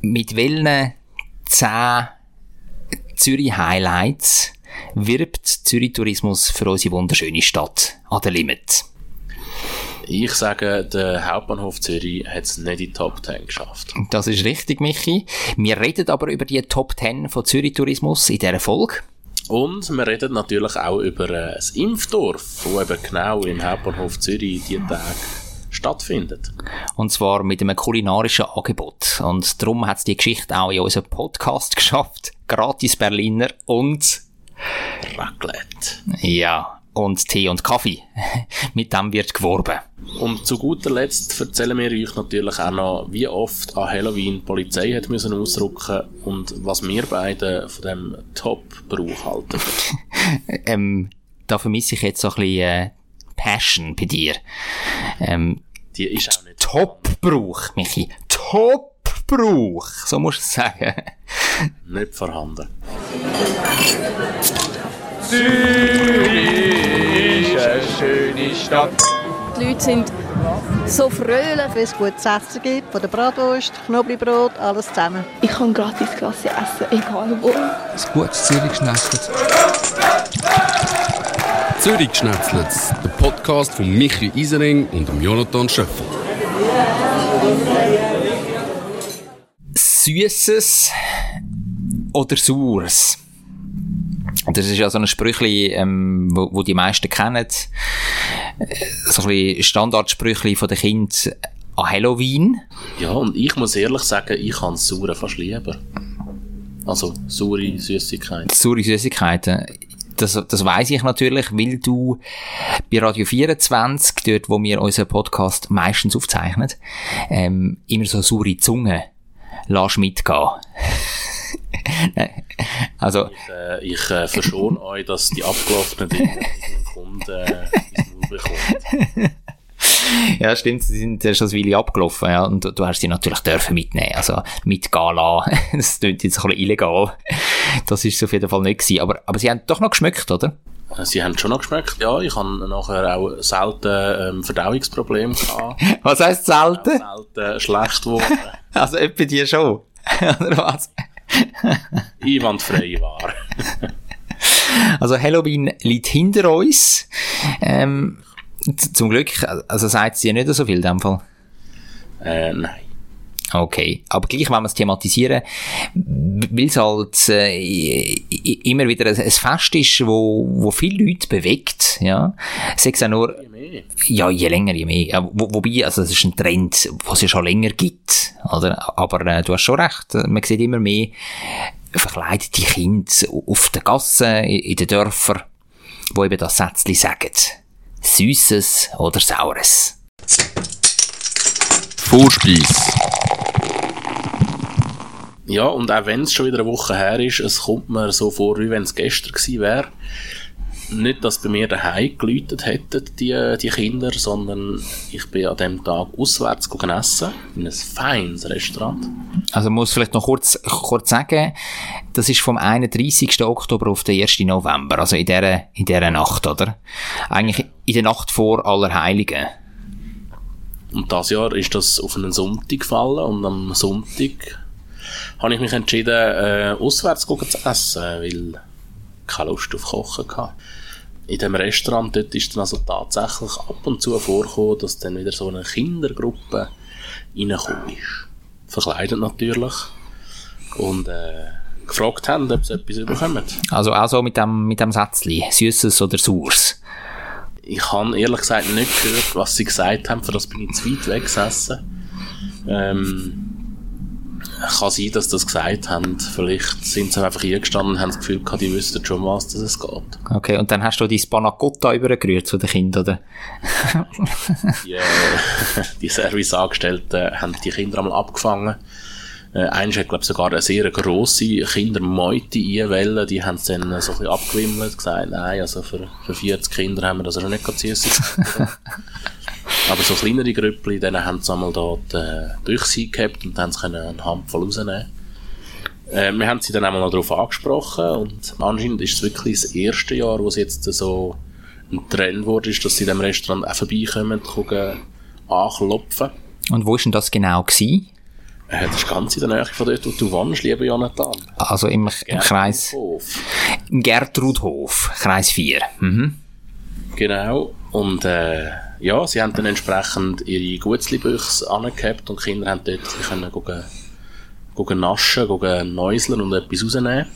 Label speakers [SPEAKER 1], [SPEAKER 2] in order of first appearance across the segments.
[SPEAKER 1] Mit welchen 10 Zürich Highlights wirbt Zürich Tourismus für unsere wunderschöne Stadt an der Limit?
[SPEAKER 2] Ich sage, der Hauptbahnhof Zürich hat es nicht in die Top 10 geschafft.
[SPEAKER 1] Das ist richtig, Michi. Wir reden aber über die Top 10 von Zürich Tourismus in dieser Folge.
[SPEAKER 2] Und wir reden natürlich auch über äh, das Impfdorf, das eben genau im Hauptbahnhof Zürich diese Tage stattfindet.
[SPEAKER 1] Und zwar mit einem kulinarischen Angebot. Und darum hat es die Geschichte auch in unserem Podcast geschafft. Gratis Berliner und
[SPEAKER 2] Raclette.
[SPEAKER 1] Ja, und Tee und Kaffee. Mit dem wird geworben.
[SPEAKER 2] Und zu guter Letzt erzählen wir euch natürlich auch noch, wie oft an Halloween die Polizei hat müssen ausrücken und was wir beide von dem Top-Brauch halten.
[SPEAKER 1] ähm, da vermisse ich jetzt so ein bisschen äh, Passion bei dir. Ähm,
[SPEAKER 2] Die ist auch nicht
[SPEAKER 1] Top-Brauch, Michi. Top-Brauch. So musst du es sagen.
[SPEAKER 2] nicht vorhanden.
[SPEAKER 3] Zürich ist eine schöne Stadt.
[SPEAKER 4] Die Leute sind so fröhlich.
[SPEAKER 5] Wenn es gutes Essen gibt, von der Bratwurst, Knoblauchbrot, alles zusammen.
[SPEAKER 4] Ich kann gratis Klasse essen, egal wo.
[SPEAKER 6] Ein gutes Zürich geschnetzelt.
[SPEAKER 7] Zürich Schnetzlitz, der Podcast von Michi Isering und Jonathan Schöffel.
[SPEAKER 1] Süßes oder Saures? Das ist ja so ein Sprüchli, ähm, wo, wo die meisten kennen. Äh, So ein bisschen Standardsprüchli von den Kindern an Halloween.
[SPEAKER 2] Ja, und ich muss ehrlich sagen, ich das Saure fast lieber. Also, saure Süßigkeit.
[SPEAKER 1] Saure Süßigkeiten. Das, das weiss ich natürlich, weil du bei Radio 24, dort wo wir unseren Podcast meistens aufzeichnen, ähm, immer so saure Zunge lässt mitgehen. also,
[SPEAKER 2] Ich, äh, ich äh, verschone euch, dass die abgelaufenen Dinge den Kunden äh, ins Maul bekommt.
[SPEAKER 1] ja, stimmt, sie sind erst als Weile abgelaufen, ja, und du, du hast sie natürlich dürfen mitnehmen, also mitgehen lassen. das klingt jetzt ein bisschen illegal. Das ist es auf jeden Fall nicht gewesen, aber, aber sie haben doch noch geschmeckt, oder?
[SPEAKER 2] Äh, Sie haben schon noch geschmeckt. Ja, ich habe nachher auch selten ähm, Verdauungsprobleme gehabt.
[SPEAKER 1] Was heisst selten?
[SPEAKER 2] selten schlecht geworden.
[SPEAKER 1] Also, etwa die schon. oder was?
[SPEAKER 2] Einwandfrei war.
[SPEAKER 1] Also Halloween liegt hinter uns. Ähm, zum Glück, also sagt sie ja nicht so viel in dem Fall.
[SPEAKER 2] äh, nein.
[SPEAKER 1] Okay, aber gleich wollen wir es thematisieren, weil es halt äh, immer wieder ein, ein Fest ist, wo, wo viele Leute bewegt, ja. Sei es auch nur,
[SPEAKER 2] Mehr.
[SPEAKER 1] ja, je länger, je mehr. Ja, wo, wobei, also es ist ein Trend, was es ja schon länger gibt, oder? Aber äh, du hast schon recht, man sieht immer mehr verkleidete Kinder auf den Gassen, in in den Dörfern, wo eben das Sätzchen sagen. Süßes oder Saures.
[SPEAKER 7] Vorspeis.
[SPEAKER 2] Ja, und auch wenn es schon wieder eine Woche her ist, es kommt mir so vor, wie wenn es gestern gewesen wäre. Nicht, dass bei mir daheim geläutet hätten, die, die Kinder, sondern ich bin an dem Tag auswärts essen, in ein feines Restaurant.
[SPEAKER 1] Also muss vielleicht noch kurz, kurz sagen, das ist vom 31. Oktober auf den 1. November, also in dieser, in dieser Nacht, oder? Eigentlich in der Nacht vor Allerheiligen.
[SPEAKER 2] Und das Jahr ist das auf einen Sonntag gefallen und am Sonntag habe ich mich entschieden, äh, auswärts zu essen, weil ich keine Lust auf Kochen hatte. In dem Restaurant dort ist dann also tatsächlich ab und zu vorgekommen, dass dann wieder so eine Kindergruppe reingekommen ist. Verkleidet natürlich. Und äh, gefragt haben, ob sie etwas bekommen.
[SPEAKER 1] Also auch so mit dem, mit dem Sätzchen, Süßes oder Saures.
[SPEAKER 2] Ich habe ehrlich gesagt nicht gehört, was sie gesagt haben, für das bin ich zu weit weg gesessen. Ähm, kann sein, dass sie das gesagt haben. Vielleicht sind sie einfach eingestanden und haben das Gefühl gehabt, die wüssten schon, was das es geht.
[SPEAKER 1] Okay, und dann hast du dein Panacotta übergerührt zu den Kindern, oder?
[SPEAKER 2] Die, äh, die Serviceangestellten haben die Kinder einmal abgefangen. Äh, eins hat, glaube ich, sogar eine sehr grosse Kindermeute einwählen. Die haben es dann so ein bisschen abgewimmelt, gesagt, nein, also für, für 40 Kinder haben wir das schon nicht ganz süß. Aber so kleinere Grüppli, denen haben sie einmal dort äh, Durchsicht gehabt und dann können sie eine Handvoll rausnehmen. Äh, wir haben sie dann einmal noch darauf angesprochen und anscheinend ist es wirklich das erste Jahr, wo es jetzt so ein Trend wurde, ist, dass sie in dem Restaurant auch vorbeikommen, gucken, anklopfen.
[SPEAKER 1] Und wo ist denn das genau gewesen?
[SPEAKER 2] Äh, das ist ganz in der Nähe von dort, wo du wohnst, lieber Jonathan.
[SPEAKER 1] Also im, im Kreis,
[SPEAKER 2] Hof.
[SPEAKER 1] im Gertrudhof, Kreis 4. Mhm.
[SPEAKER 2] Genau. Und äh, ja, sie haben dann entsprechend ihre Gutzli-Büchse angehabt und die Kinder haben dort können gucken, gucken naschen, gucken näuseln und etwas rausnehmen.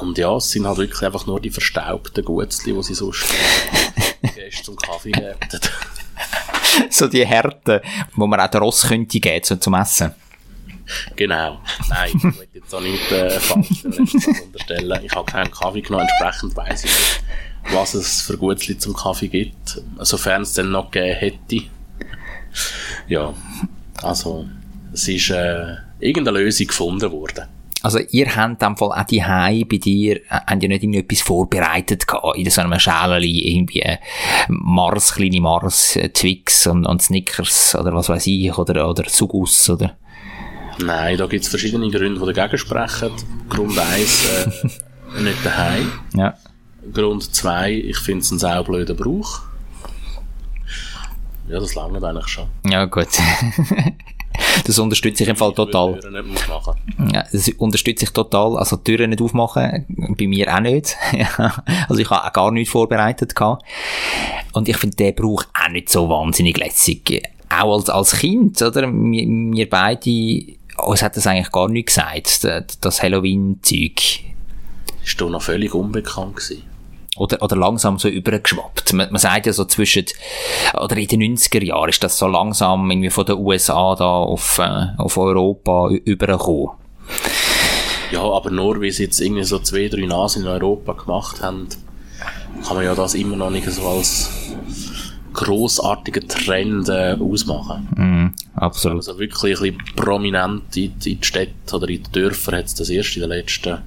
[SPEAKER 2] Und ja, es sind halt wirklich einfach nur die verstaubten Gutzli, die sie sonst Gäste zum Kaffee hätten.
[SPEAKER 1] So die Härte, wo man auch den Ross könnte geben so zum Essen.
[SPEAKER 2] Genau. Nein, ich will jetzt auch nicht äh, falsch unterstellen. Ich habe keinen Kaffee genommen, entsprechend weiss ich nicht, was es für Gutzli zum Kaffee gibt, sofern es denn noch gegeben hätte. Ja, also es ist äh, irgendeine Lösung gefunden worden.
[SPEAKER 1] Also ihr habt dem Fall auch die bei dir, äh, habt ihr nicht irgendetwas vorbereitet gehabt, in so einem Schäleli, irgendwie äh, Mars, kleine Mars, äh, Twix und, und Snickers oder was weiß ich, oder, oder Sugus, oder?
[SPEAKER 2] Nein, da gibt es verschiedene Gründe, die dagegen sprechen. Grund 1, äh, nicht daheim.
[SPEAKER 1] Ja.
[SPEAKER 2] Grund 2, ich finde es ein saublöder Brauch. Ja, das langt eigentlich schon.
[SPEAKER 1] Ja, gut. das unterstütze ich im Fall total. Ja, das unterstütze ich total. Also Türen nicht aufmachen, bei mir auch nicht. Also ich habe auch gar nichts vorbereitet gehabt. Und ich finde den Brauch auch nicht so wahnsinnig lässig. Auch als, als Kind, oder? Wir, wir beide, uns hat das eigentlich gar nicht gesagt, das Halloween-Zeug.
[SPEAKER 2] Ist doch noch völlig unbekannt gewesen.
[SPEAKER 1] Oder, oder langsam so übergeschwappt. Man, man sagt ja so zwischen, oder in den 90er Jahren ist das so langsam irgendwie von den USA da auf, äh, auf Europa übergekommen.
[SPEAKER 2] Ja, aber nur, weil sie jetzt irgendwie so zwei, drei Nasen in Europa gemacht haben, kann man ja das immer noch nicht so als grossartigen Trend äh, ausmachen.
[SPEAKER 1] Mhm, absolut.
[SPEAKER 2] Also wirklich ein bisschen prominent in, in die Städte oder in die Dörfer hat es das erst in den letzten,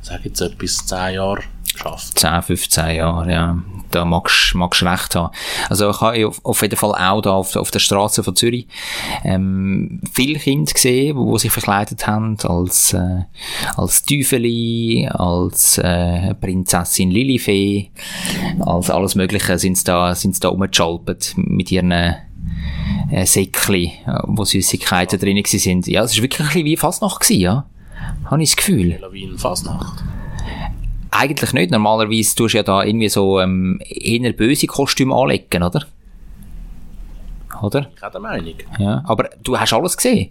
[SPEAKER 2] sag jetzt etwas, zehn Jahren geschafft.
[SPEAKER 1] 10, 15 Jahre, ja. Da magst magst recht haben. Also ich habe auf, auf jeden Fall auch da auf, auf der Straße von Zürich ähm, viele Kinder gesehen, wo, wo sich verkleidet haben als, äh, als Teufeli, als äh, Prinzessin Lilifee, als alles Mögliche sind sie da, sind sie da rumgeschalpert mit ihren äh, Säckchen, äh, wo Süßigkeiten drin sind. Ja, es war wirklich ein bisschen wie Fastnacht gewesen, ja. Habe ich das Gefühl.
[SPEAKER 2] Halloween, Fasnacht.
[SPEAKER 1] Eigentlich nicht. Normalerweise tust du ja da irgendwie so ähm, eher böse Kostüme anlegen, oder? Oder?
[SPEAKER 2] Keine Meinung.
[SPEAKER 1] Ja. Aber du hast alles gesehen.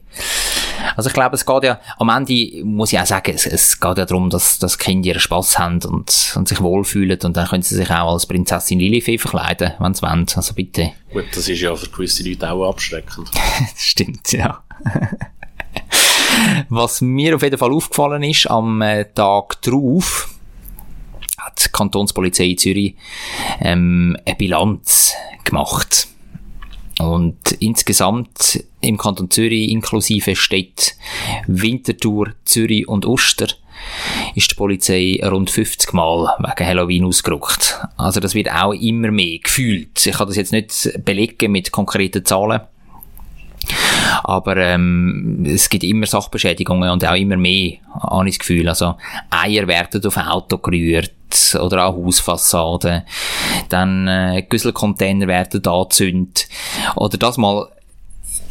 [SPEAKER 1] Also ich glaube, es geht ja, am Ende muss ich auch sagen, es, es geht ja darum, dass, dass Kinder ihren Spass haben und, und sich wohlfühlen und dann können sie sich auch als Prinzessin Lilifee verkleiden, wenn sie wollen. Also bitte.
[SPEAKER 2] Gut, das ist ja für gewisse Leute auch abschreckend.
[SPEAKER 1] das stimmt, ja. Was mir auf jeden Fall aufgefallen ist, am äh, Tag drauf, die Kantonspolizei Zürich ähm, eine Bilanz gemacht. Und insgesamt im Kanton Zürich inklusive Städte Winterthur, Zürich und Uster ist die Polizei rund 50 Mal wegen Halloween ausgerückt. Also das wird auch immer mehr gefühlt. Ich kann das jetzt nicht belegen mit konkreten Zahlen. Aber ähm, es gibt immer Sachbeschädigungen und auch immer mehr, habe ich das Gefühl. Also Eier werden auf Auto gerührt oder auch Hausfassaden. Dann äh, Güsselcontainer werden angezündet. Oder das mal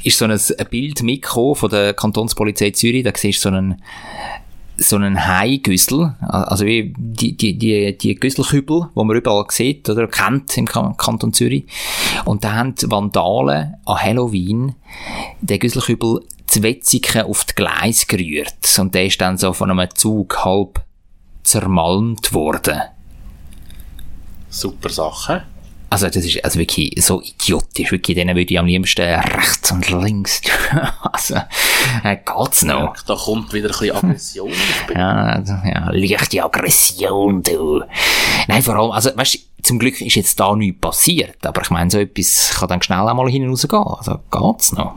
[SPEAKER 1] ist so ein, Bild mitgekommen von der Kantonspolizei Zürich. Da siehst du so einen so einen Haigüssel, also wie die, die, die, die Güsselkübel, die man überall sieht oder kennt im Kan- Kanton Zürich. Und da haben Vandalen an Halloween den Güsselkübel zu Wetzigen auf die Gleis gerührt. Und der ist dann so von einem Zug halb zermalmt worden.
[SPEAKER 2] Super Sache.
[SPEAKER 1] Also das ist also wirklich so idiotisch. Wirklich, denen würde ich am liebsten rechts und links. also, äh, geht's noch?
[SPEAKER 2] Da kommt wieder ein bisschen Aggression.
[SPEAKER 1] Ja, also, ja, leichte Aggression, du. Nein, vor allem, also, weißt du, zum Glück ist jetzt da nichts passiert, aber ich meine, so etwas kann dann schnell einmal hin und raus gehen. Also, geht's noch?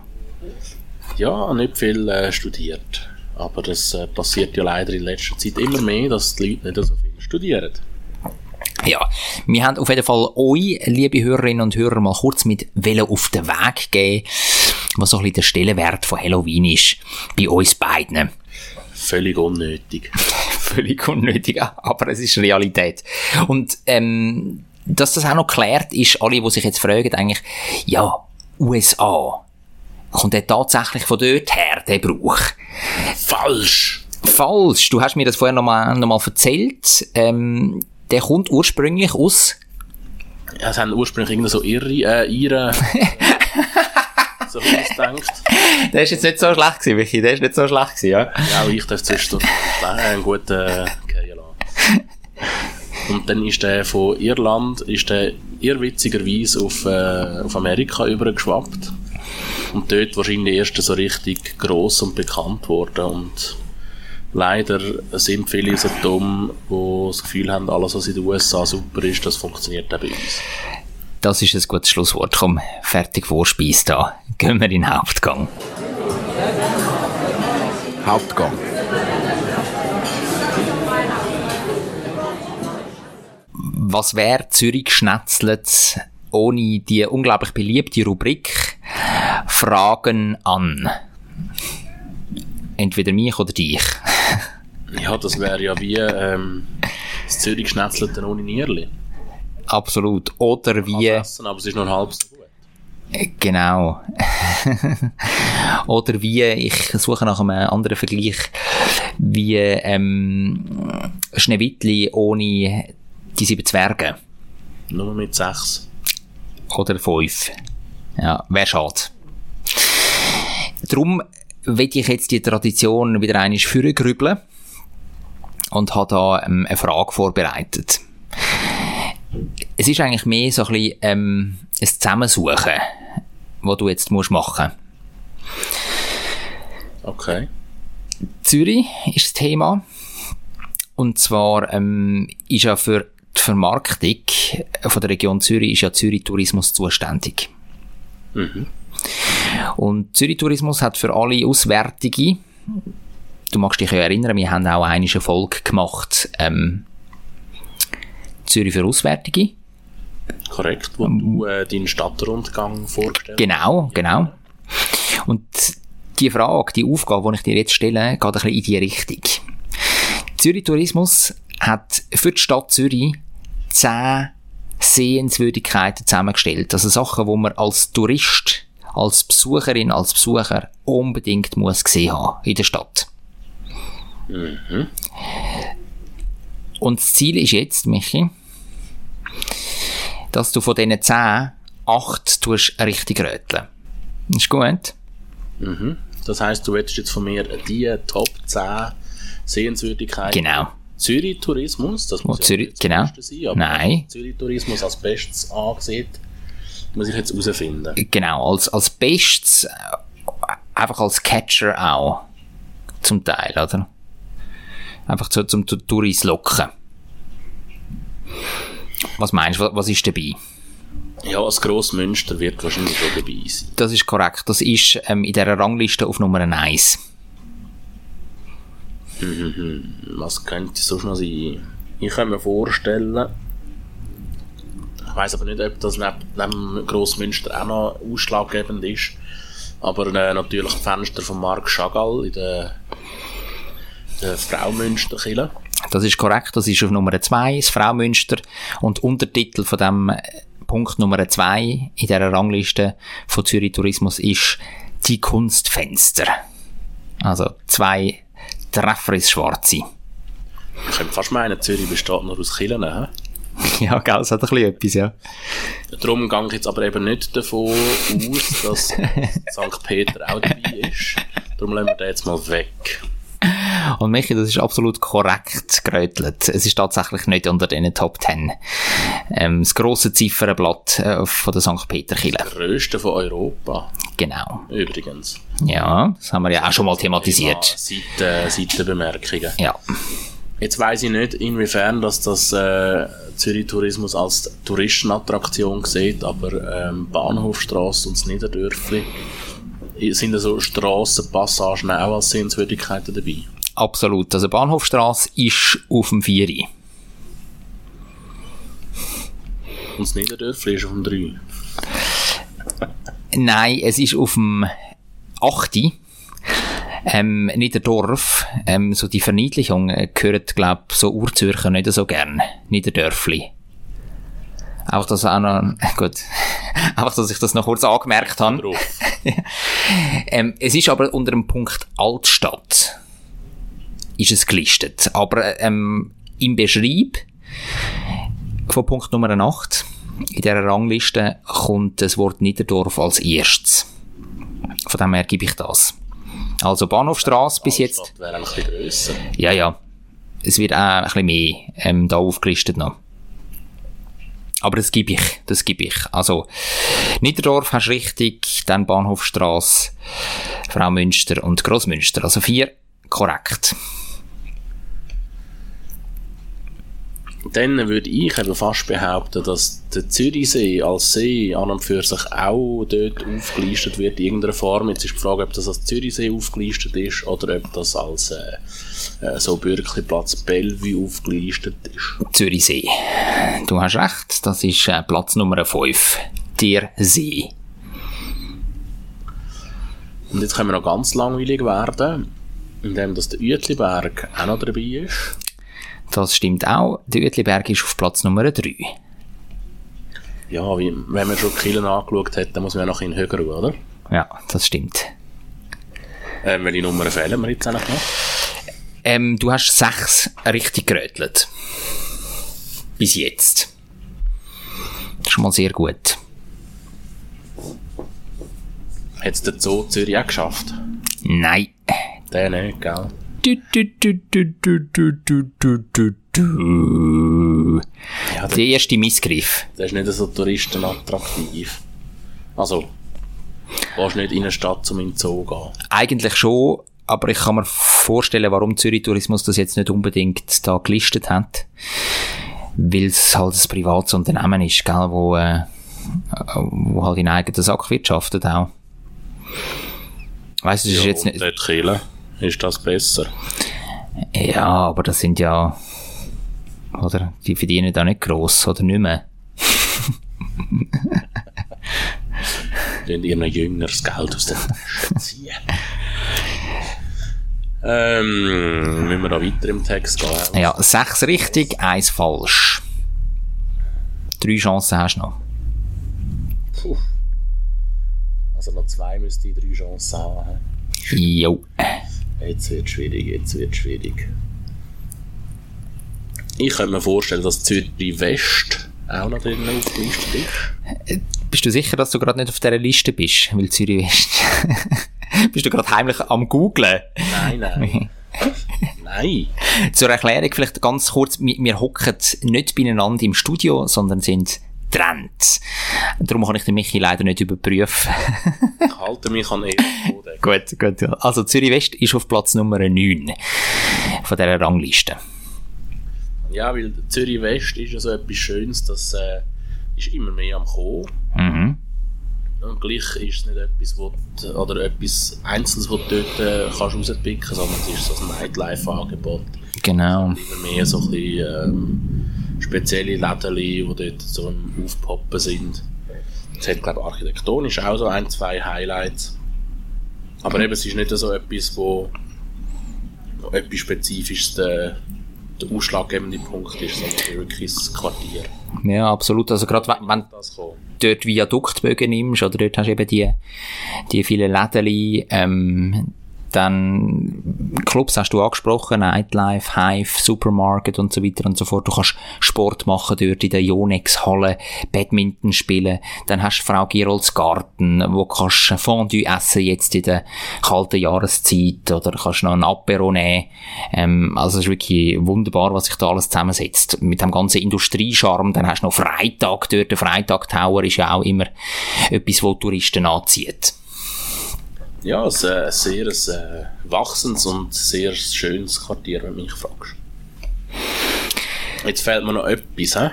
[SPEAKER 2] Ja, nicht viel äh, studiert. Aber das äh, passiert ja leider in letzter Zeit immer mehr, dass die Leute nicht so viel studieren.
[SPEAKER 1] Ja, wir haben auf jeden Fall euch, liebe Hörerinnen und Hörer, mal kurz mit Velo auf den Weg gegeben, was so ein bisschen der Stellenwert von Halloween ist, bei uns beiden.
[SPEAKER 2] Völlig unnötig.
[SPEAKER 1] völlig unnötig, aber es ist Realität. Und ähm, dass das auch noch klärt, ist alle, die sich jetzt fragen, eigentlich, ja, USA, kommt der tatsächlich von dort her, der Brauch.
[SPEAKER 2] Falsch!
[SPEAKER 1] Falsch. Du hast mir das vorher nochmal noch mal erzählt. Ähm, der kommt ursprünglich aus
[SPEAKER 2] Ja, es haben ursprünglich irgendwie so irre, äh, ihre, so wie ich es denkt.
[SPEAKER 1] Der ist jetzt nicht so schlecht gewesen, Michi. Der ist nicht so schlecht gewesen, ja.
[SPEAKER 2] Ja, auch ich darf zwischendurch einen, äh, einen guten äh, lassen. Und dann ist der von Irland, ist der irrwitzigerweise auf, äh, auf Amerika übergeschwappt. Und dort wahrscheinlich erst so richtig gross und bekannt worden. Und leider sind viele so dumm, die das Gefühl haben, alles, was in den USA super ist, das funktioniert auch bei uns.
[SPEAKER 1] Das ist ein gutes Schlusswort. Komm, fertig Vorspeis da. Gehen wir in den Hauptgang.
[SPEAKER 7] Hauptgang.
[SPEAKER 1] Was wäre Zürich geschnetzelt ohne die unglaublich beliebte Rubrik Fragen an? Entweder mich oder dich.
[SPEAKER 2] Ja, das wäre ja wie ähm, das Zürich Schnetzelte ohne Nierli.
[SPEAKER 1] Absolut. Oder wie...
[SPEAKER 2] Essen, aber es ist nur halb so gut.
[SPEAKER 1] Genau. Oder wie, ich suche nach einem anderen Vergleich, wie ähm, Schneewittli ohne die sieben Zwerge.
[SPEAKER 2] Nur mit sechs.
[SPEAKER 1] Oder fünf. Ja, wäre schade. Darum will ich jetzt die Tradition wieder einmal vorgrübeln und habe da ähm, eine Frage vorbereitet. Es ist eigentlich mehr so ein bisschen ähm, ein Zusammensuchen, was du jetzt musst machen
[SPEAKER 2] Okay.
[SPEAKER 1] Zürich ist das Thema. Und zwar ähm, ist ja für die Vermarktung von der Region Zürich ist ja Zürich Tourismus zuständig. Und Zürich Tourismus hat für alle Auswärtige, du magst dich ja erinnern, wir haben auch eine Folge gemacht, ähm, Zürich für Auswärtige.
[SPEAKER 2] Korrekt, wo du äh, deinen Stadtrundgang vorgestellt
[SPEAKER 1] Genau, genau. Und die Frage, die Aufgabe, die ich dir jetzt stelle, geht ein bisschen in die Richtung. Zürich Tourismus hat für die Stadt Zürich zehn Sehenswürdigkeiten zusammengestellt. Also Sachen, wo man als Tourist, als Besucherin, als Besucher unbedingt muss gesehen haben in der Stadt. Und das Ziel ist jetzt, Michi, dass du von diesen zehn acht tust richtig röteln. Ist gut?
[SPEAKER 2] Das heisst, du hättest jetzt von mir die Top 10 Sehenswürdigkeiten.
[SPEAKER 1] Genau.
[SPEAKER 2] Zürich Tourismus, das muss ja
[SPEAKER 1] Zürich-
[SPEAKER 2] das
[SPEAKER 1] genau.
[SPEAKER 2] Sein, aber
[SPEAKER 1] Nein.
[SPEAKER 2] Zürich Tourismus als Bestes angesehen, muss ich jetzt herausfinden.
[SPEAKER 1] Genau, als, als Bestes, äh, einfach als Catcher auch. Zum Teil, oder? Einfach zu, zum Tu- Touris locken. Was meinst du, wa- was ist dabei?
[SPEAKER 2] Ja, das Grossmünster wird wahrscheinlich schon dabei sein.
[SPEAKER 1] Das ist korrekt. Das ist ähm, in dieser Rangliste auf Nummer 1.
[SPEAKER 2] Was könnte so noch sein? Ich kann mir vorstellen, ich weiß aber nicht, ob das neben, neben Grossmünster auch noch ausschlaggebend ist, aber äh, natürlich die Fenster von Marc Chagall in der, der Fraumünsterkille.
[SPEAKER 1] Das ist korrekt. Das ist auf Nummer 2, das Fraumünster. Und Untertitel von dem äh, Punkt Nummer 2 in dieser Rangliste von Zürich Tourismus ist die Kunstfenster. Also zwei Treffer ins Schwarze.
[SPEAKER 2] Ich könnte fast meinen, Zürich besteht nur aus Killen.
[SPEAKER 1] Ja, gell, das hat ein bisschen etwas, ja.
[SPEAKER 2] Darum gehe ich jetzt aber eben nicht davon aus, dass St. Peter auch dabei ist. Darum lassen wir den jetzt mal weg.
[SPEAKER 1] Und Michi, das ist absolut korrekt gerötelt. Es ist tatsächlich nicht unter den Top 10. Ähm, das grosse Ziffernblatt äh, von der St. Peter-Kille.
[SPEAKER 2] Größte von Europa,
[SPEAKER 1] Genau.
[SPEAKER 2] übrigens.
[SPEAKER 1] Ja, das haben wir ja auch schon mal thematisiert.
[SPEAKER 2] Seite, Seitenbemerkungen.
[SPEAKER 1] Ja.
[SPEAKER 2] Jetzt weiss ich nicht, inwiefern dass das äh, Zürich Tourismus als Touristenattraktion sieht, aber ähm, Bahnhofstrasse und das Niederdörfli sind da so Strassenpassagen auch als Sehenswürdigkeiten dabei.
[SPEAKER 1] Absolut. Also Bahnhofstrasse ist auf dem 4.
[SPEAKER 2] Und das Niederdörfli ist auf dem 3.
[SPEAKER 1] Nein, es ist auf dem 8. Ähm, Niederdorf, ähm, so die Verniedlichung äh, gehört, glaub, so Urzürcher nicht so gern. Niederdörfli. Auch das auch noch, gut. Einfach, dass ich das noch kurz angemerkt habe. Ähm, es ist aber unter dem Punkt Altstadt ist es gelistet. Aber ähm, im Beschreib von Punkt Nummer 8 in dieser Rangliste kommt das Wort Niederdorf als erstes. Von dem her gebe ich das. Also Bahnhofstrasse bis jetzt.
[SPEAKER 2] Wäre ein bisschen grösser.
[SPEAKER 1] Ja, ja. Es wird auch ein bisschen mehr ähm, da aufgelistet noch. Aber das gebe ich, das gebe ich. Also, Niederdorf hast du richtig, dann Bahnhofstrasse, Frau Münster und Grossmünster. Also vier korrekt.
[SPEAKER 2] Dann würde ich eben fast behaupten, dass der Zürichsee als See an und für sich auch dort aufgelistet wird in irgendeiner Form. Jetzt ist die Frage, ob das als Zürichsee aufgelistet ist oder ob das als äh, äh, so Bürgerplatz Bellevue aufgelistet ist.
[SPEAKER 1] Zürichsee. Du hast recht, das ist äh, Platz Nummer 5. Der See.
[SPEAKER 2] Und jetzt können wir noch ganz langweilig werden, indem das der Uetliberg auch noch dabei ist.
[SPEAKER 1] Das stimmt auch. Der Uetliberg ist auf Platz Nummer 3.
[SPEAKER 2] Ja, wenn man schon Killen angeschaut hat, dann muss man ja noch in höher, oder?
[SPEAKER 1] Ja, das stimmt.
[SPEAKER 2] Ähm, welche Nummern fehlen mir jetzt eigentlich noch?
[SPEAKER 1] Ähm, du hast sechs richtig gerötelt. Bis jetzt. Das ist schon mal sehr gut.
[SPEAKER 2] Hat es der Zoo Zürich auch geschafft?
[SPEAKER 1] Nein.
[SPEAKER 2] Der nicht, gell? Ja, der,
[SPEAKER 1] erste Missgriff.
[SPEAKER 2] Das ist nicht so touristenattraktiv. attraktiv. Also, gehst nicht in eine Stadt, um in den Zoo zu gehen.
[SPEAKER 1] Eigentlich schon, aber ich kann mir vorstellen, warum Zürich Tourismus das jetzt nicht unbedingt da gelistet hat. Weil es halt ein privates Unternehmen ist, gell, wo, äh, wo halt in eigener Sack wirtschaftet auch. Weißt du, das ist jetzt nicht
[SPEAKER 2] ist das besser.
[SPEAKER 1] ja, aber das sind ja, oder, die verdienen da nicht gross, oder nicht mehr.
[SPEAKER 2] Wenn ihr jüngeres Geld aus der Tasche ziehen. ähm, müssen wir da weiter im Text gehen?
[SPEAKER 1] Ja, sechs richtig, eins falsch. Drei Chancen hast du noch.
[SPEAKER 2] Puh. Also noch zwei müsste ich drei Chancen haben.
[SPEAKER 1] Jo.
[SPEAKER 2] Jetzt wird schwierig, jetzt wird schwierig. Ich könnte mir vorstellen, dass Zürich West auch noch drin aufgelistet ist.
[SPEAKER 1] Bist du sicher, dass du gerade nicht auf dieser Liste bist? Weil Zürich West. bist du gerade heimlich am googlen?
[SPEAKER 2] Nein, nein. nein.
[SPEAKER 1] Zur Erklärung vielleicht ganz kurz. Wir, wir hocken nicht beieinander im Studio, sondern sind getrennt. Darum kann ich den Michi leider nicht überprüfen.
[SPEAKER 2] Ich halte mich an eh
[SPEAKER 1] gut, gut. ja. Also Zürich West ist auf Platz Nummer 9 von dieser Rangliste.
[SPEAKER 2] Ja, weil Zürich West ist ja so etwas Schönes, das äh, ist immer mehr am Kommen.
[SPEAKER 1] Mhm.
[SPEAKER 2] Und gleich ist es nicht etwas, wo du, oder etwas Einzelnes, was du dort äh, kannst rauspicken sondern es ist so ein Nightlife-Angebot.
[SPEAKER 1] Genau.
[SPEAKER 2] Immer mehr so ein bisschen ähm, spezielle Läden, die dort so am Aufpoppen sind. Es hat, glaube ich, architektonisch auch so ein, zwei Highlights. Aber eben, es ist nicht so etwas, wo, etwas Spezifisches der, der ausschlaggebende Punkt ist, sondern wirklich das Quartier.
[SPEAKER 1] Ja, absolut. Also gerade wenn, wenn
[SPEAKER 2] Das kommt.
[SPEAKER 1] Dort Viaduktbögen nimmst, oder dort hast du eben die, die vielen Läden, ähm, dann Clubs hast du angesprochen, Nightlife, Hive, Supermarket und so weiter und so fort. Du kannst Sport machen dort in der Yonex-Halle, Badminton spielen. Dann hast du Frau Girolds Garten, wo kannst Fondue essen jetzt in der kalten Jahreszeit oder kannst noch ein Apero nehmen. Ähm, also es ist wirklich wunderbar, was sich da alles zusammensetzt. Mit dem ganzen Industriescharm. Dann hast du noch Freitag dort. Der Freitag Tower ist ja auch immer etwas, wo Touristen anzieht.
[SPEAKER 2] Ja, ein äh, sehr äh, wachsendes und sehr schönes Quartier, wenn du mich fragst. Jetzt fehlt mir noch etwas, hä?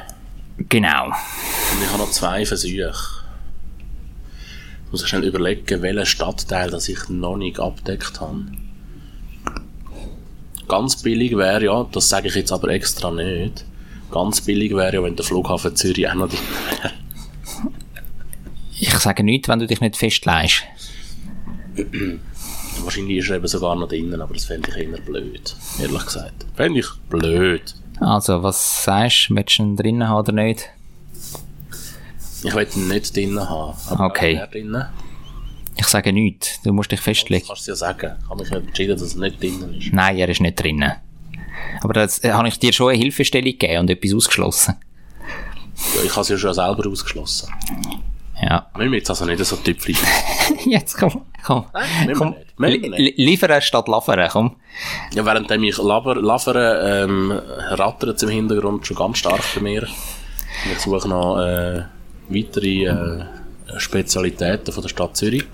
[SPEAKER 1] Genau.
[SPEAKER 2] Und ich habe noch zwei Versuche. Ich muss schnell überlegen, welchen Stadtteil das ich noch nicht abdeckt habe. Ganz billig wäre ja, das sage ich jetzt aber extra nicht, ganz billig wäre ja, wenn der Flughafen Zürich auch noch drin wäre.
[SPEAKER 1] Ich sage nichts, wenn du dich nicht festlegst.
[SPEAKER 2] Wahrscheinlich ist er eben sogar noch drinnen, aber das fände ich eher blöd, ehrlich gesagt. Fände ich blöd.
[SPEAKER 1] Also, was sagst du? Willst du ihn drinnen haben oder nicht?
[SPEAKER 2] Ich will ihn nicht drinnen haben. Aber
[SPEAKER 1] Okay.
[SPEAKER 2] drinnen?
[SPEAKER 1] Ich sage nichts. Du musst dich festlegen.
[SPEAKER 2] Das kannst du ja sagen. Ich habe mich entschieden, dass es nicht drinnen ist.
[SPEAKER 1] Nein, er ist nicht drinnen. Aber das äh, habe ich dir schon eine Hilfestellung gegeben und etwas ausgeschlossen.
[SPEAKER 2] Ja, ich habe es ja schon selber ausgeschlossen.
[SPEAKER 1] Ja.
[SPEAKER 2] Müssen wir jetzt also nicht so Tüpfchen
[SPEAKER 1] Jetzt komm, komm.
[SPEAKER 2] wir
[SPEAKER 1] komm. liefern statt lavern, komm.
[SPEAKER 2] Ja, während ich lavere, ähm, rattert im Hintergrund schon ganz stark bei mir. Ich suche noch äh, weitere äh, Spezialitäten von der Stadt Zürich.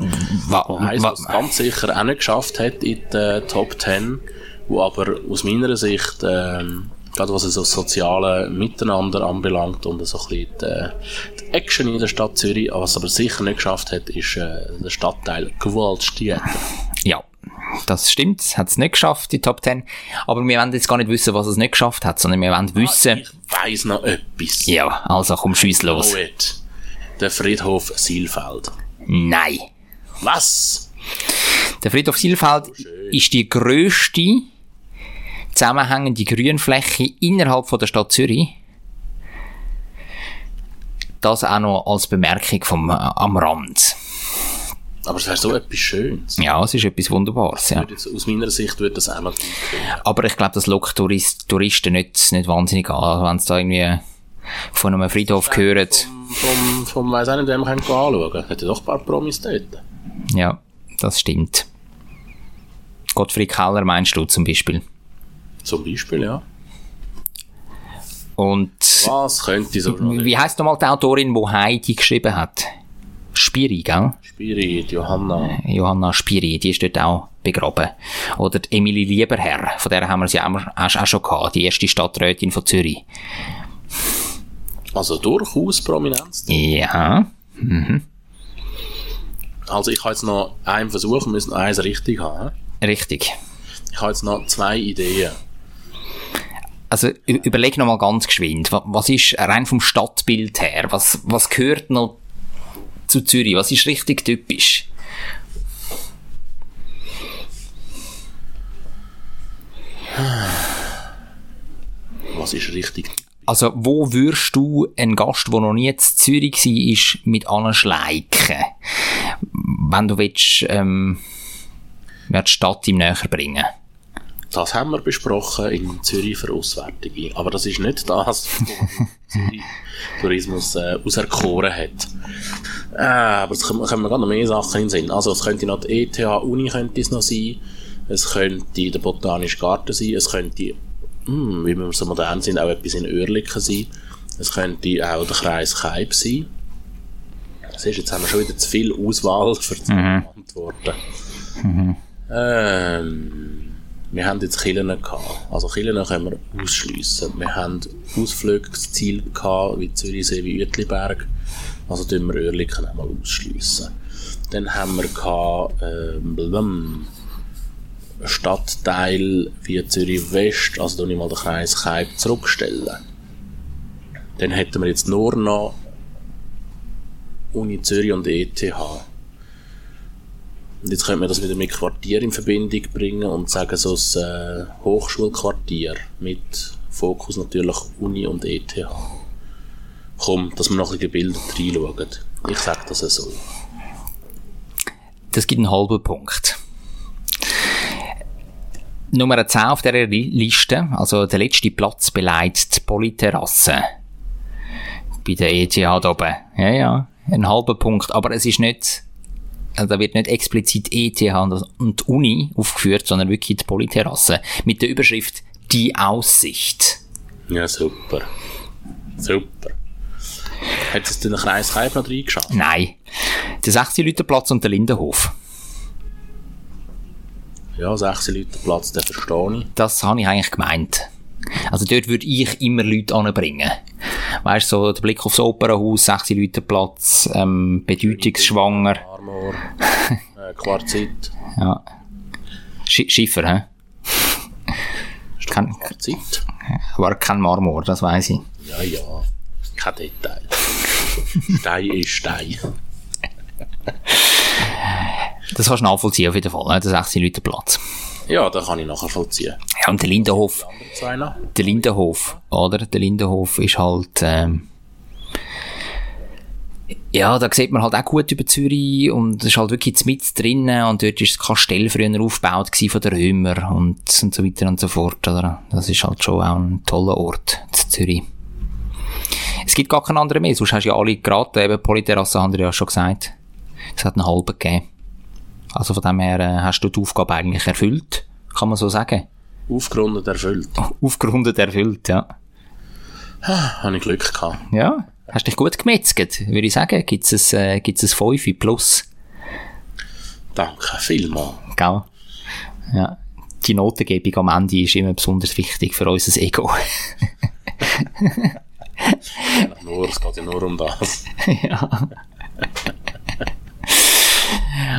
[SPEAKER 2] Was es ganz sicher auch nicht geschafft hat in den Top 10, wo aber aus meiner Sicht, ähm, gerade was es so soziale Miteinander anbelangt und so ein bisschen die, die Action in der Stadt Zürich, was aber sicher nicht geschafft hat, ist äh, der Stadtteil Gewaltstädte.
[SPEAKER 1] ja, das stimmt. Hat es nicht geschafft, die Top 10. Aber wir wollen jetzt gar nicht wissen, was es nicht geschafft hat, sondern wir wollen wissen...
[SPEAKER 2] Ich weiss noch etwas.
[SPEAKER 1] Ja, also komm, schieß los.
[SPEAKER 2] Der Friedhof Silfeld.
[SPEAKER 1] Nein.
[SPEAKER 2] Was?
[SPEAKER 1] Der Friedhof Silfeld ist die grösste zusammenhängende Grünfläche innerhalb von der Stadt Zürich. Das auch noch als Bemerkung vom, äh, am Rand.
[SPEAKER 2] Aber es wäre so etwas Schönes.
[SPEAKER 1] Ja, es ist etwas Wunderbares, ja.
[SPEAKER 2] Jetzt- Aus meiner Sicht würde das auch noch gut gehen.
[SPEAKER 1] Aber ich glaube, das lockt Tourist, Touristen nicht, nicht wahnsinnig an, wenn sie da irgendwie von einem Friedhof hören.
[SPEAKER 2] Vom, vom, weiss auch nicht, wem man anschauen kann. Hat ja doch ein paar Promis dort.
[SPEAKER 1] Ja, das stimmt. Gottfried Keller meinst du zum Beispiel.
[SPEAKER 2] Zum Beispiel, ja.
[SPEAKER 1] Und
[SPEAKER 2] Was könnte so schon
[SPEAKER 1] wie heisst nochmal die Autorin, die Heidi geschrieben hat? Spiri, gell?
[SPEAKER 2] Spirit, Johanna.
[SPEAKER 1] Johanna Spiri, die ist dort auch begraben. Oder die Emilie Lieberherr, von der haben wir sie auch, auch, auch schon gehabt, die erste Stadträtin von Zürich.
[SPEAKER 2] Also durchaus Prominenz.
[SPEAKER 1] Ja,
[SPEAKER 2] Also ich habe jetzt noch einen Versuch, wir müssen eins richtig haben.
[SPEAKER 1] richtig.
[SPEAKER 2] Ich habe jetzt noch zwei Ideen.
[SPEAKER 1] Also überleg noch mal ganz geschwind, wa- was ist rein vom Stadtbild her, was, was gehört noch zu Zürich, was ist richtig typisch?
[SPEAKER 2] Was ist richtig?
[SPEAKER 1] Also wo würdest du einen Gast, der noch nie in Zürich war, ist, mit anschleichen? Wenn du willst, ähm, die Stadt ihm näher bringen.
[SPEAKER 2] Das haben wir besprochen in Zürich für Auswärtige. Aber das ist nicht das, was Zürich Tourismus äh, auserkoren hat. Äh, aber es kommen, kommen gerade noch mehr Sachen in den Sinn. Also es könnte noch die ETH-Uni könnte es noch sein. Es könnte der Botanische Garten sein. Es könnte, hm, wie wir so modern sind, auch etwas in Oerlikon sein. Es könnte auch der Kreis Kaib sein. Siehst, jetzt haben wir schon wieder zu viel Auswahl für die Antworten. Ähm, wir haben jetzt Killen gehabt. Also Killen können wir ausschliessen. Wir haben Ausflugsziele gehabt, wie Zürichsee, wie Uetliberg. Also tun wir auch mal ausschliessen. Dann haben wir gehabt, ähm, Stadtteil wie Zürich West, also tue ich mal den Kreis Kaib zurückstellen. Dann hätten wir jetzt nur noch Uni Zürich und ETH. Und jetzt könnte man das wieder mit Quartier in Verbindung bringen und sagen, so ein äh, Hochschulquartier mit Fokus natürlich Uni und ETH. Komm, dass wir noch ein bisschen gebildet reinschauen. Ich sage das so.
[SPEAKER 1] Das gibt einen halben Punkt. Nummer 10 auf dieser Li- Liste, also der letzte Platz beleidigt die Polyterrasse. Bei der ETH da oben. Ja, ja, ein halber Punkt. Aber es ist nicht, also da wird nicht explizit ETH und Uni aufgeführt, sondern wirklich die Polyterrasse. Mit der Überschrift Die Aussicht.
[SPEAKER 2] Ja, super. Super. Hat es den Kreis Kaib noch reingeschafft?
[SPEAKER 1] Nein. Der 16 Leute Platz und der Lindenhof.
[SPEAKER 2] Ja, 16 Leute Platz, den verstehe ich.
[SPEAKER 1] Das habe ich eigentlich gemeint. Also dort würde ich immer Leute anbringen. Weißt du, so der Blick aufs Opernhaus, 16 Leute Platz, ähm, bedeutungsschwanger.
[SPEAKER 2] Marmor, äh, Quarzit.
[SPEAKER 1] Ja. Sch Schiffer, hä? Kein,
[SPEAKER 2] Quarzit?
[SPEAKER 1] war kein Marmor, das weiß ich.
[SPEAKER 2] Ja, ja. Kein Detail. Stein ist Stein.
[SPEAKER 1] Das kannst du nachvollziehen auf jeden Fall, ne? der 16 Leute Platz.
[SPEAKER 2] Ja, da kann ich nachher vollziehen.
[SPEAKER 1] Ja, und der Lindenhof, der Lindenhof, oder? Der Lindenhof ist halt, ähm, Ja, da sieht man halt auch gut über Zürich und es ist halt wirklich mit drinnen und dort ist das Kastell früher aufgebaut von den Römer und, und so weiter und so fort, oder? Das ist halt schon auch ein toller Ort, zu Zürich. Es gibt gar keinen anderen mehr, sonst hast du ja alle geraten, eben Polyterrasse haben wir ja schon gesagt. Es hat einen halben gegeben. Also von dem her äh, hast du die Aufgabe eigentlich erfüllt, kann man so sagen.
[SPEAKER 2] Aufgerundet erfüllt.
[SPEAKER 1] Aufgerundet erfüllt, ja.
[SPEAKER 2] Habe ich Glück gehabt.
[SPEAKER 1] Ja, hast dich gut gemetzget, würde ich sagen. Gibt es ein, äh, gibt's ein 5 plus,
[SPEAKER 2] Danke vielmals.
[SPEAKER 1] gell? Ja. Die Notengebung am Ende ist immer besonders wichtig für unser Ego.
[SPEAKER 2] Nur, es geht ja nur um das.
[SPEAKER 1] ja.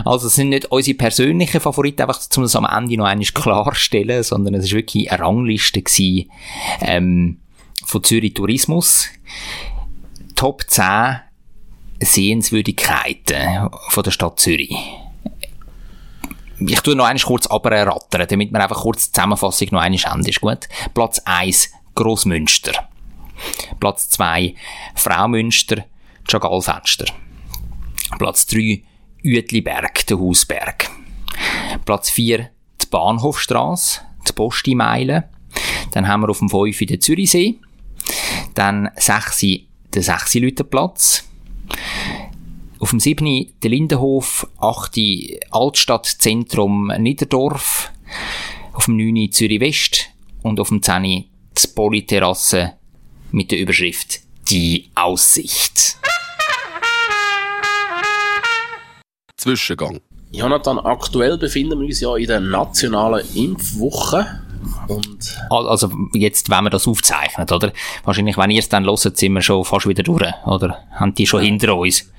[SPEAKER 1] Also es sind nicht unsere persönlichen Favoriten, einfach um das am Ende noch einmal klarstellen, sondern es war wirklich eine Rangliste gewesen, ähm, von Zürich Tourismus. Top 10 Sehenswürdigkeiten von der Stadt Zürich. Ich tue noch einmal kurz abrattern, damit wir einfach kurz die Zusammenfassung noch einmal haben, ist gut. Platz 1, Grossmünster. Platz 2, Fraumünster, Chagallfenster. Platz 3, Uetliberg, der Hausberg. Platz 4, die Bahnhofstrasse, die Postimeile. Dann haben wir auf dem 5 den Zürichsee. Dann 6 den 6 Lütenplatz. Auf dem 7 der Lindenhof, 8 Altstadtzentrum Niederdorf. Auf dem 9 Zürich West und auf dem 10 die Polyterrasse mit der Überschrift Die Aussicht.
[SPEAKER 7] Zwischengang.
[SPEAKER 2] Jonathan, aktuell befinden wir uns ja in der nationalen Impfwoche. Und
[SPEAKER 1] Al- Also jetzt, wenn wir das aufzeichnen, oder? Wahrscheinlich, wenn ihr es dann hört, sind wir schon fast wieder durch, oder? Haben die schon hinter uns?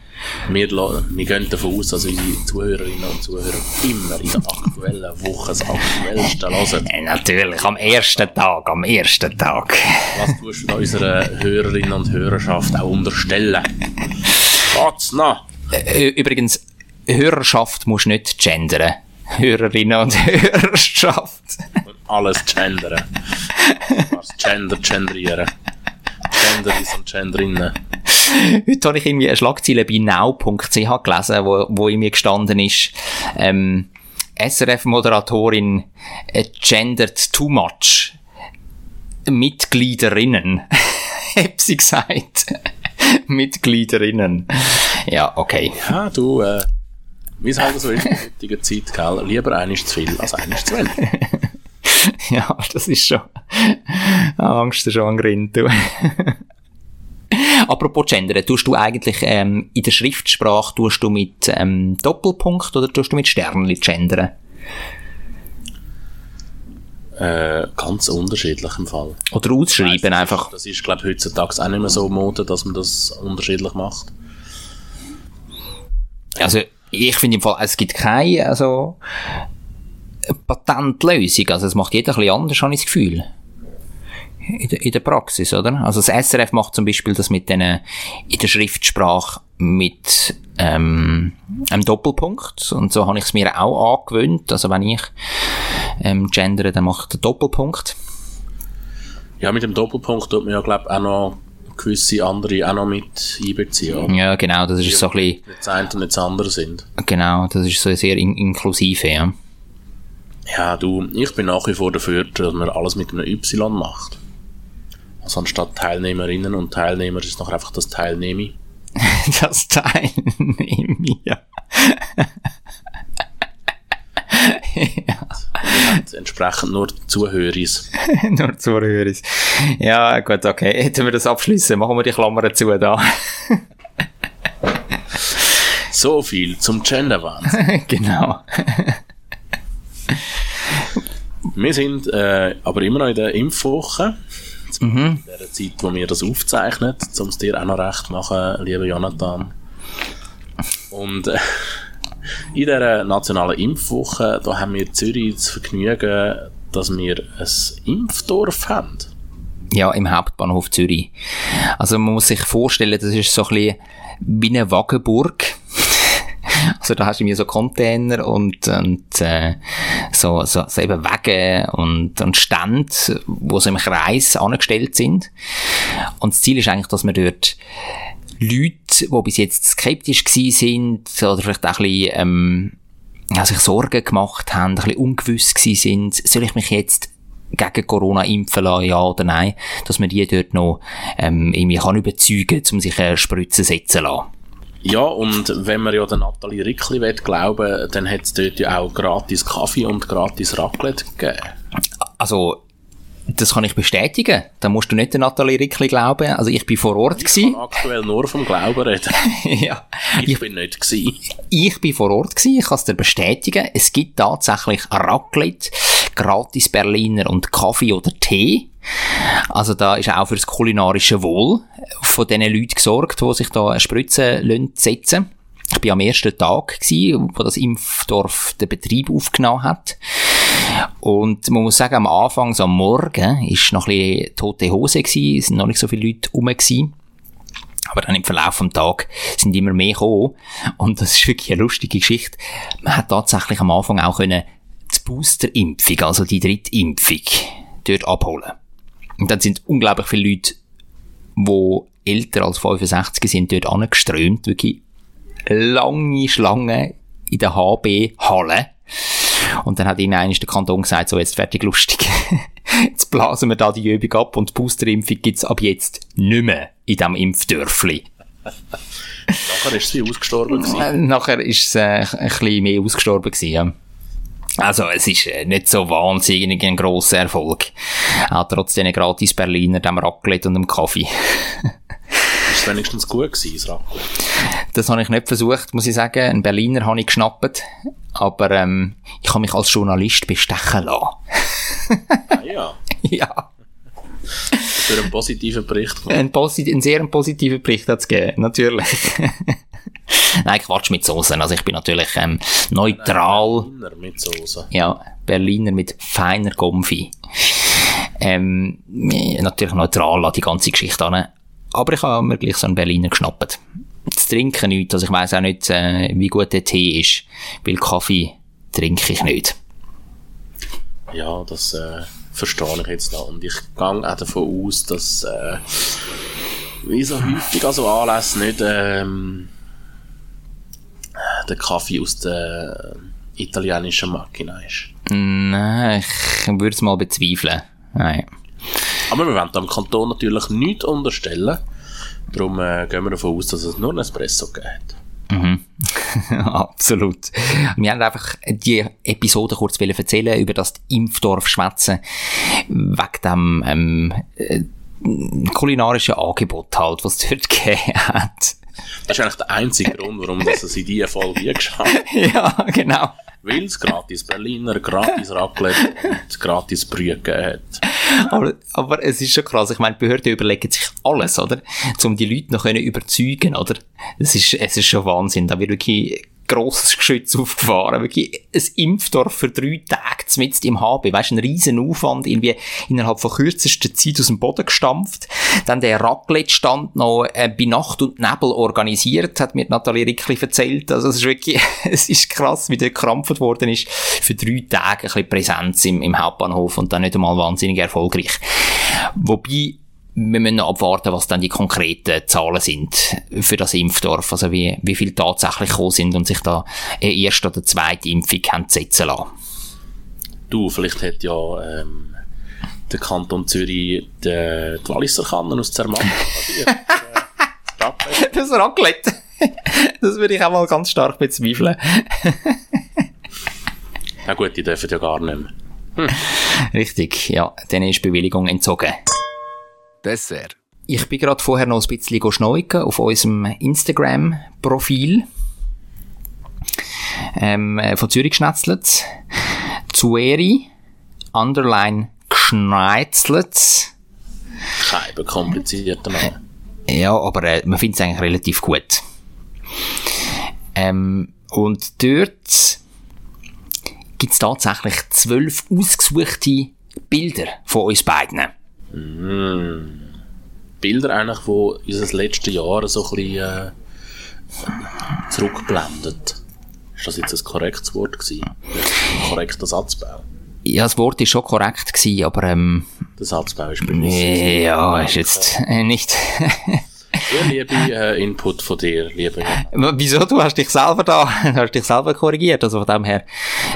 [SPEAKER 2] wir, wir gehen davon aus, dass unsere Zuhörerinnen und Zuhörer immer in der aktuellen Woche das Aktuellste hören.
[SPEAKER 1] Äh, natürlich, am ersten Tag, am ersten Tag.
[SPEAKER 2] Was tust du da unseren Hörerinnen und Hörerschaft auch unterstellen? Geht's noch?
[SPEAKER 1] Übrigens, Hörerschaft muss nicht gendern. Hörerinnen und Hörerschaft.
[SPEAKER 2] Alles gendern. Gender, genderieren. Genderis und Genderinnen.
[SPEAKER 1] Heute habe ich irgendwie eine Schlagzeile bei now.ch gelesen, wo, wo in mir gestanden ist, ähm, SRF-Moderatorin äh, gendert too much. Mitgliederinnen. Hab sie gesagt. Mitgliederinnen. Ja, okay.
[SPEAKER 2] Ja, du, äh, wie es halt so ist in der heutigen Zeit, gell? Lieber eines zu viel als eines zu wenig.
[SPEAKER 1] Ja, das ist schon. Angst schon an Grind, du. Apropos Gendern, tust du eigentlich ähm, in der Schriftsprache tust du mit ähm, Doppelpunkt oder tust du mit Sternli gendern?
[SPEAKER 2] Äh, ganz unterschiedlich im Fall.
[SPEAKER 1] Oder ausschreiben
[SPEAKER 2] das
[SPEAKER 1] einfach?
[SPEAKER 2] Das ist, glaube ich, heutzutage auch nicht mehr so Mode, dass man das unterschiedlich macht.
[SPEAKER 1] Also, ich finde im Fall, es gibt keine, also, Patentlösung. Also, es macht jeder ein bisschen anders, habe ich das Gefühl. In der, in der Praxis, oder? Also, das SRF macht zum Beispiel das mit den, in der Schriftsprache mit, ähm, einem Doppelpunkt. Und so habe ich es mir auch angewöhnt. Also, wenn ich, ähm, gendere, dann mache ich den Doppelpunkt.
[SPEAKER 2] Ja, mit dem Doppelpunkt tut man ja, glaube ich, auch noch gewisse andere auch noch mit einbeziehen.
[SPEAKER 1] Ja, genau, das ist so ein bisschen,
[SPEAKER 2] Nicht das eine und nicht das andere sind.
[SPEAKER 1] genau, das ist so sehr in inklusive, ja.
[SPEAKER 2] Ja, du, ich bin nach wie vor dafür, dass man alles mit einem Y macht. Also anstatt Teilnehmerinnen und Teilnehmer ist noch einfach das Teilnehme.
[SPEAKER 1] Das Teilnehmen, ja.
[SPEAKER 2] Und entsprechend nur Zuhöris.
[SPEAKER 1] Nur Zuhörer. Ja, gut, okay. Hätten wir das abschließen, machen wir die Klammern zu da.
[SPEAKER 2] So viel zum Genderwahnsinn.
[SPEAKER 1] genau.
[SPEAKER 2] Wir sind äh, aber immer noch in der Impfwoche.
[SPEAKER 1] Mhm.
[SPEAKER 2] In der Zeit, wo wir das aufzeichnen, um es dir auch noch recht machen, lieber Jonathan. Und äh, in dieser nationalen Impfwoche, da haben wir in Zürich das Vergnügen, dass wir ein Impfdorf haben.
[SPEAKER 1] Ja, im Hauptbahnhof Zürich. Also man muss sich vorstellen, das ist so ein bisschen wie eine Wagenburg. Also da hast du mir so Container und, und äh, so, so, so eben Wege und, und Stände, wo so im Kreis angestellt sind. Und das Ziel ist eigentlich, dass man dort Leute die bis jetzt skeptisch gewesen sind oder vielleicht auch ein bisschen, ähm, ja, sich Sorgen gemacht haben, ein bisschen ungewiss gewesen sind, soll ich mich jetzt gegen Corona impfen lassen, ja oder nein, dass man die dort noch ähm, irgendwie kann überzeugen kann, um sich eine Spritze setzen lassen.
[SPEAKER 2] Ja, und wenn man ja der Nathalie Rickli will glauben, dann hat es dort ja auch gratis Kaffee und gratis Raclette gegeben.
[SPEAKER 1] Also, das kann ich bestätigen. Da musst du nicht der Nathalie Rickli glauben. Also ich bin vor Ort
[SPEAKER 2] Ich
[SPEAKER 1] gewesen.
[SPEAKER 2] kann aktuell nur vom Glauben reden.
[SPEAKER 1] ja.
[SPEAKER 2] Ich,
[SPEAKER 1] Ich,
[SPEAKER 2] bin nicht gewesen.
[SPEAKER 1] ich bin vor Ort gewesen. Ich kann es dir bestätigen. Es gibt tatsächlich Raclette, gratis Berliner und Kaffee oder Tee. Also da ist auch für das kulinarische Wohl von diesen Leuten gesorgt, die sich da eine Spritze lassen setzen Ich bin am ersten Tag gewesen, wo das Impfdorf den Betrieb aufgenommen hat. Und man muss sagen, am Anfang, so am Morgen, ist noch ein bisschen tote Hose gewesen, es sind noch nicht so viele Leute rum gewesen. Aber dann im Verlauf des Tages sind immer mehr gekommen. Und das ist wirklich eine lustige Geschichte. Man hat tatsächlich am Anfang auch können Boosterimpfung, also die Drittimpfung, dort abholen. Und dann sind unglaublich viele Leute, die älter als 65 sind, dort angeströmt. Wirklich lange Schlangen in der HB-Halle. Und dann hat ihnen der Kanton gesagt, so jetzt fertig lustig. jetzt blasen wir da die Übung ab und die Boosterimpfung gibt's ab jetzt nicht mehr in diesem Impfdörfli.
[SPEAKER 2] Nachher ist sie ausgestorben gewesen.
[SPEAKER 1] Äh, Nachher ist es äh, ein bisschen mehr ausgestorben gewesen, ja. Also, es ist äh, nicht so wahnsinnig ein grosser Erfolg. Auch trotz diesen gratis Berliner, dem Raclette und dem Kaffee.
[SPEAKER 2] Ist es wenigstens gut gewesen, das Raclette?
[SPEAKER 1] Das habe ich nicht versucht, muss ich sagen. Einen Berliner habe ich geschnappt. Aber ähm, ich habe mich als Journalist bestechen lassen.
[SPEAKER 2] Ah, ja.
[SPEAKER 1] ja.
[SPEAKER 2] Für einen positiven Bericht.
[SPEAKER 1] Ein, posit ein sehr positiver Bericht hat es gegeben, natürlich. Nein, Quatsch mit Soßen. Also ich bin natürlich ähm, neutral.
[SPEAKER 2] Berliner mit Soße.
[SPEAKER 1] Ja, Berliner mit feiner Gomfi. Ähm, natürlich neutral an die ganze Geschichte an. Aber ich habe mir gleich so einen Berliner geschnappt. Das Trinken nicht. Also ich weiss auch nicht, äh, wie gut der Tee ist. Weil Kaffee trinke ich nicht.
[SPEAKER 2] Ja, das äh, verstehe ich jetzt noch. Und ich gehe auch davon aus, dass äh, wie so häufig also Anlässe nicht ähm, der Kaffee aus der italienischen Machina ist.
[SPEAKER 1] Nein, ich würde es mal bezweifeln. Nein.
[SPEAKER 2] Aber wir wollen dem Kanton natürlich nichts unterstellen. Darum äh, gehen wir davon aus, dass es nur ein Espresso gibt.
[SPEAKER 1] Absolut. Wir haben einfach die Episode kurz erzählen über das Impfdorf schwätzen wegen dem ähm, äh, kulinarischen Angebot halt, was es dort gegeben hat.
[SPEAKER 2] Das ist eigentlich der einzige Grund, warum dass es in diese Folge geschafft hat.
[SPEAKER 1] ja, genau.
[SPEAKER 2] Weil es gratis Berliner, gratis Raclette und gratis Brühe hat.
[SPEAKER 1] Aber, aber es ist schon krass. Ich meine, die Behörden überlegen sich alles, oder? Um die Leute noch können überzeugen, oder? Es ist, es ist schon Wahnsinn. Da wird wirklich grosses Geschütz aufgefahren. Wirklich ein Impfdorf für drei Tage mitten im HB. Weißt ein riesen Aufwand, irgendwie innerhalb von kürzester Zeit aus dem Boden gestampft. Dann der Raclette-Stand noch äh, bei Nacht und Nebel organisiert, hat mir Nathalie Rickli erzählt. Also es ist wirklich, es ist krass, wie der gekrampft worden ist. Für drei Tage ein bisschen Präsenz im, im Hauptbahnhof und dann nicht einmal wahnsinnig erfolgreich. Wobei, wir müssen noch abwarten, was dann die konkreten Zahlen sind für das Impfdorf. Also wie, wie viel tatsächlich gekommen sind und sich da eine erste oder zweite Impfung haben setzen lassen.
[SPEAKER 2] Du, vielleicht hat ja ähm, der Kanton Zürich die, die Walliser Kannen aus Zermatt.
[SPEAKER 1] Das Raclette. Das würde ich auch mal ganz stark bezweifeln.
[SPEAKER 2] Na gut, die dürfen ja gar nicht mehr.
[SPEAKER 1] Richtig, ja. Denen ist die Bewilligung entzogen.
[SPEAKER 7] Dessert.
[SPEAKER 1] Ich bin gerade vorher noch ein bisschen schneuken auf unserem Instagram-Profil. Ähm, äh, von Zürich Schnetzlitz. Zueri, Underline Schnetzlitz.
[SPEAKER 2] Kein komplizierter Name.
[SPEAKER 1] Ja, aber äh, man findet es eigentlich relativ gut. Ähm, und dort gibt es tatsächlich zwölf ausgesuchte Bilder von uns beiden.
[SPEAKER 2] Bilder eigentlich, die unser letztes Jahr so ein bisschen äh, zurückblendet. Ist das jetzt ein korrektes Wort gewesen? Ein korrekter Satzbau.
[SPEAKER 1] Ja, das Wort ist schon korrekt gewesen, aber ähm,
[SPEAKER 2] Der Satzbau ist bei mir.
[SPEAKER 1] ja, ist jetzt äh, nicht
[SPEAKER 2] Sehr liebe äh, Input von dir, lieber Jan.
[SPEAKER 1] Wieso? Du hast dich selber da, du hast dich selber korrigiert, also von dem her.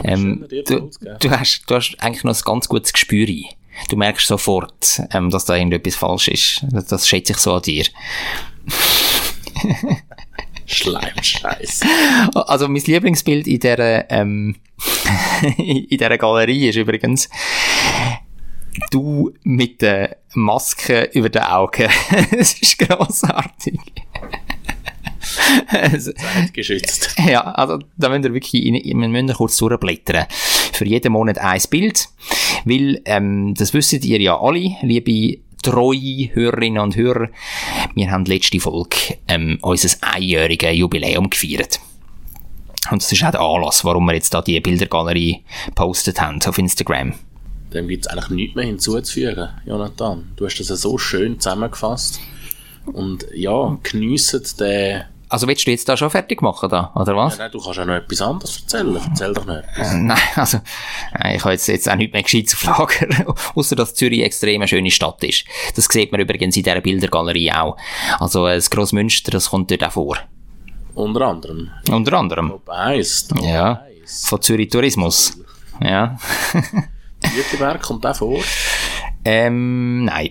[SPEAKER 1] Ähm, du, du hast, du hast eigentlich noch ein ganz gutes Gespür. Du merkst sofort, ähm, dass da irgendetwas falsch ist. Das, das schätze ich so an dir.
[SPEAKER 2] Schleimscheiß.
[SPEAKER 1] Also mein Lieblingsbild in dieser, ähm, in dieser Galerie ist übrigens du mit der Maske über den Augen. Es ist grossartig. Also,
[SPEAKER 2] Geschützt.
[SPEAKER 1] ja, also da müsst ihr wirklich, in, wir müssen kurz durchblättern. Für jeden Monat ein Bild, weil, ähm, das wisst ihr ja alle, liebe treue Hörerinnen und Hörer, wir haben letzte Folge ähm, unser einjähriges Jubiläum gefeiert. Und das ist auch der Anlass, warum wir jetzt da die Bildergalerie gepostet haben auf Instagram.
[SPEAKER 2] Dem gibt es eigentlich nichts mehr hinzuzufügen, Jonathan. Du hast das ja so schön zusammengefasst. Und ja, geniessen den...
[SPEAKER 1] Also willst du jetzt da schon fertig machen, da, oder was?
[SPEAKER 2] Ja, nein, du kannst ja noch etwas anderes erzählen. Erzähl doch noch etwas.
[SPEAKER 1] Nein, also, nein, ich habe jetzt, jetzt auch nicht mehr gescheit auf Lager, außer dass Zürich extrem eine schöne Stadt ist. Das sieht man übrigens in dieser Bildergalerie auch. Also, äh, das Grossmünster, das kommt dort auch vor.
[SPEAKER 2] Unter anderem.
[SPEAKER 1] Unter anderem.
[SPEAKER 2] Top 1. Top
[SPEAKER 1] Ja.
[SPEAKER 2] 1.
[SPEAKER 1] Von Zürich Tourismus. Ja.
[SPEAKER 2] Jüteberg kommt auch vor.
[SPEAKER 1] Ähm, nein.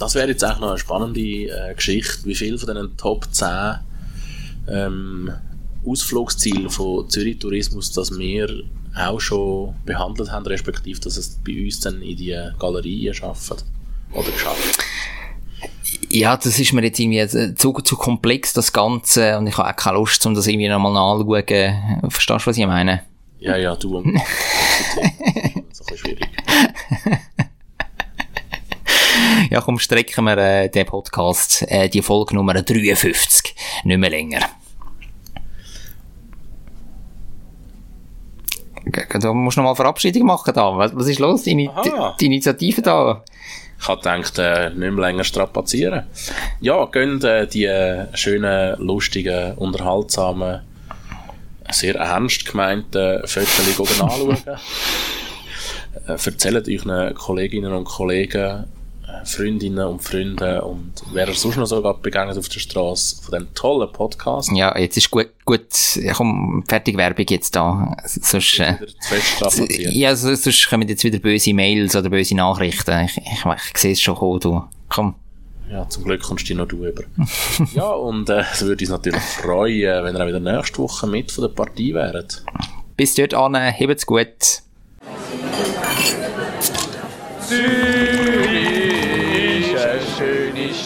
[SPEAKER 2] Das wäre jetzt auch noch eine spannende äh, Geschichte, wie viel von diesen Top 10 ähm, Ausflugszielen von Zürich Tourismus, dass wir auch schon behandelt haben, respektive, dass es bei uns dann in die Galerien schaffen oder geschafft.
[SPEAKER 1] Ja, das ist mir jetzt irgendwie äh, zu, zu komplex, das Ganze, und ich habe auch keine Lust, um das irgendwie nochmal nachzuschauen. Verstehst du, was ich meine?
[SPEAKER 2] Ja, ja, du und so ein bisschen schwierig.
[SPEAKER 1] Ja, komm, strecken wir äh, den Podcast, äh, die Folge Nummer 53, nicht mehr länger. Du musst noch mal Verabschiedung machen da. Was, was ist los? Die,
[SPEAKER 2] Aha.
[SPEAKER 1] die Initiative da?
[SPEAKER 2] Ich habe gedacht, äh, nicht mehr länger strapazieren. Ja, gönnt äh, die äh, schönen, lustigen, unterhaltsamen, sehr ernst gemeinten Fotos anschauen. äh, erzählt euren Kolleginnen und Kollegen, Freundinnen und Freunde und wer ihr sonst noch so begegnet auf der Straße von diesem tollen Podcast.
[SPEAKER 1] Ja, jetzt ist gut, gut, komm, fertig Werbung jetzt da. Sonst, äh,
[SPEAKER 2] Wieder zu fest strapaziert.
[SPEAKER 1] ja, so- sonst kommen jetzt wieder böse Mails oder böse Nachrichten. Ich, ich, ich sehe es schon kommen, du. Komm.
[SPEAKER 2] Ja, zum Glück kommst du noch du über. ja, und äh, es würde uns natürlich freuen, wenn ihr auch wieder nächste Woche mit von der Partie wäret.
[SPEAKER 1] Bis dort an, habt's gut.
[SPEAKER 3] Eine